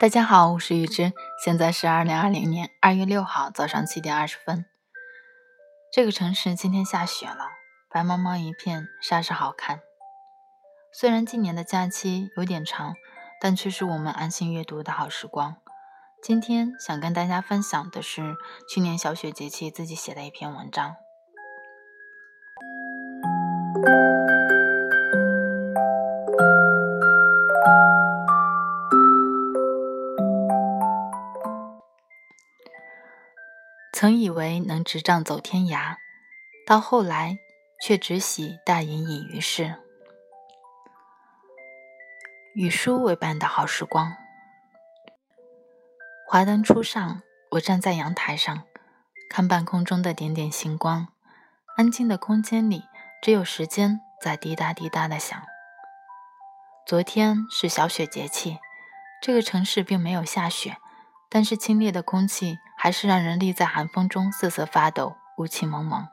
大家好，我是雨之，现在是二零二零年二月六号早上七点二十分。这个城市今天下雪了，白茫茫一片，煞是好看。虽然今年的假期有点长，但却是我们安心阅读的好时光。今天想跟大家分享的是去年小雪节气自己写的一篇文章。曾以为能执杖走天涯，到后来却只喜大隐隐于市。与书为伴的好时光。华灯初上，我站在阳台上，看半空中的点点星光。安静的空间里，只有时间在滴答滴答的响。昨天是小雪节气，这个城市并没有下雪，但是清冽的空气还是让人立在寒风中瑟瑟发抖，雾气蒙蒙。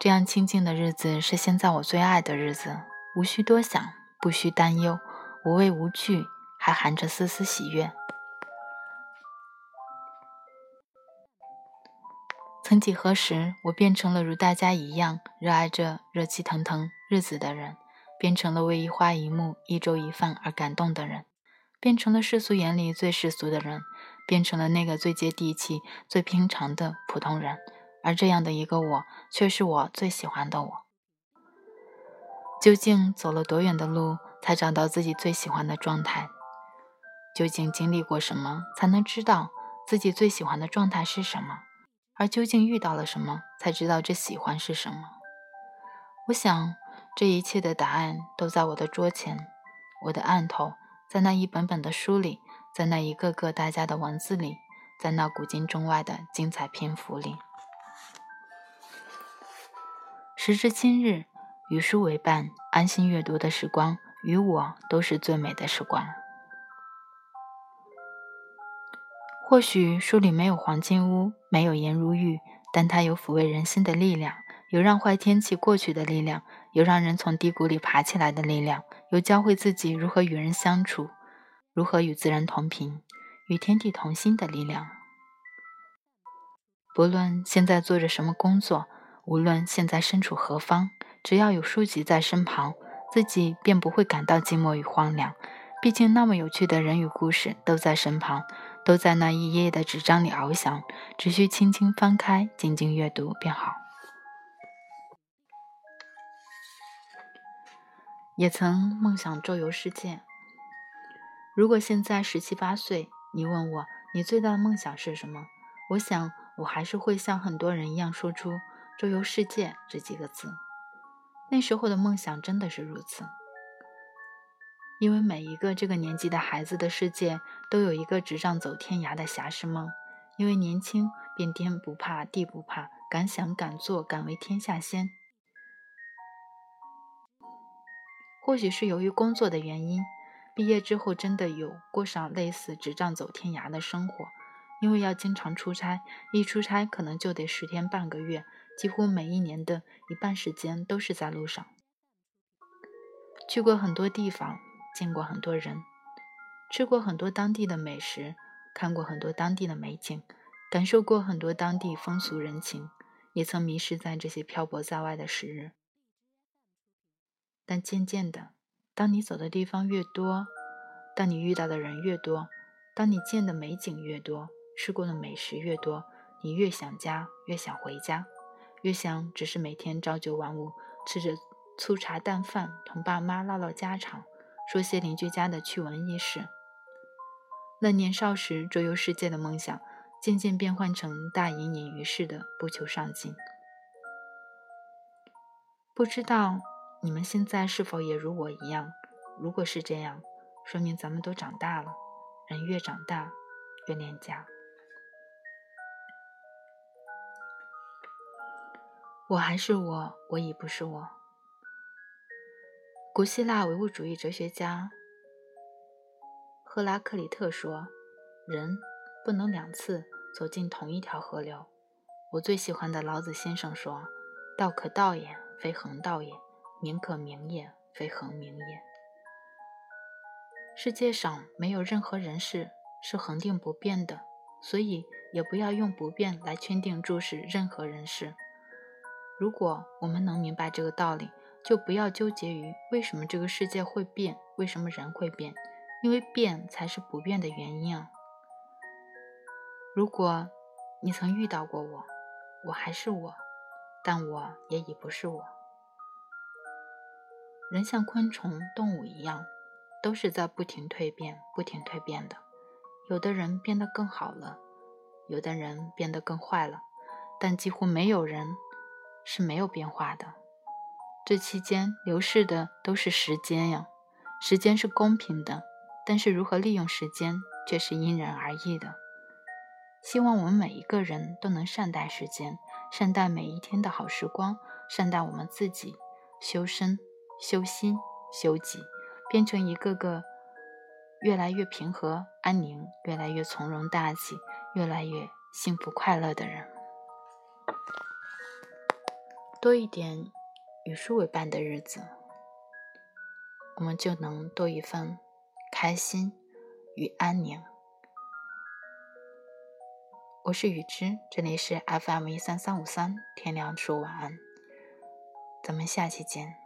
这样清静的日子是现在我最爱的日子，无需多想，不需担忧，无畏无惧。还含着丝丝喜悦。曾几何时，我变成了如大家一样热爱着热气腾腾日子的人，变成了为一花一木、一粥一饭而感动的人，变成了世俗眼里最世俗的人，变成了那个最接地气、最平常的普通人。而这样的一个我，却是我最喜欢的我。究竟走了多远的路，才找到自己最喜欢的状态？究竟经历过什么，才能知道自己最喜欢的状态是什么？而究竟遇到了什么，才知道这喜欢是什么？我想，这一切的答案都在我的桌前，我的案头，在那一本本的书里，在那一个个大家的文字里，在那古今中外的精彩篇幅里。时至今日，与书为伴，安心阅读的时光，与我都是最美的时光。或许书里没有黄金屋，没有颜如玉，但它有抚慰人心的力量，有让坏天气过去的力量，有让人从低谷里爬起来的力量，有教会自己如何与人相处，如何与自然同频，与天地同心的力量。不论现在做着什么工作，无论现在身处何方，只要有书籍在身旁，自己便不会感到寂寞与荒凉。毕竟，那么有趣的人与故事都在身旁。都在那一页页的纸张里翱翔，只需轻轻翻开，静静阅读便好。也曾梦想周游世界。如果现在十七八岁，你问我你最大的梦想是什么？我想我还是会像很多人一样说出“周游世界”这几个字。那时候的梦想真的是如此。因为每一个这个年纪的孩子的世界，都有一个执杖走天涯的侠士梦。因为年轻，便天不怕地不怕，敢想敢做，敢为天下先。或许是由于工作的原因，毕业之后真的有过上类似执杖走天涯的生活。因为要经常出差，一出差可能就得十天半个月，几乎每一年的一半时间都是在路上。去过很多地方。见过很多人，吃过很多当地的美食，看过很多当地的美景，感受过很多当地风俗人情，也曾迷失在这些漂泊在外的时日。但渐渐的，当你走的地方越多，当你遇到的人越多，当你见的美景越多，吃过的美食越多，你越想家，越想回家，越想只是每天朝九晚五，吃着粗茶淡饭，同爸妈唠唠家常。说些邻居家的趣闻轶事。那年少时周游世界的梦想，渐渐变换成大隐隐于市的不求上进。不知道你们现在是否也如我一样？如果是这样，说明咱们都长大了。人越长大，越恋家。我还是我，我已不是我。古希腊唯物主义哲学家赫拉克利特说：“人不能两次走进同一条河流。我最喜欢的老子先生说：“道可道也，非恒道也；名可名也，非恒名也。”世界上没有任何人事是恒定不变的，所以也不要用不变来圈定注视任何人事。如果我们能明白这个道理，就不要纠结于为什么这个世界会变，为什么人会变，因为变才是不变的原因啊。如果你曾遇到过我，我还是我，但我也已不是我。人像昆虫、动物一样，都是在不停蜕变、不停蜕变的。有的人变得更好了，有的人变得更坏了，但几乎没有人。是没有变化的，这期间流逝的都是时间呀。时间是公平的，但是如何利用时间却是因人而异的。希望我们每一个人都能善待时间，善待每一天的好时光，善待我们自己，修身、修心、修己，变成一个个越来越平和安宁、越来越从容大气、越来越幸福快乐的人。多一点与书为伴的日子，我们就能多一份开心与安宁。我是雨之，这里是 FM 一三三五三，天亮说晚安，咱们下期见。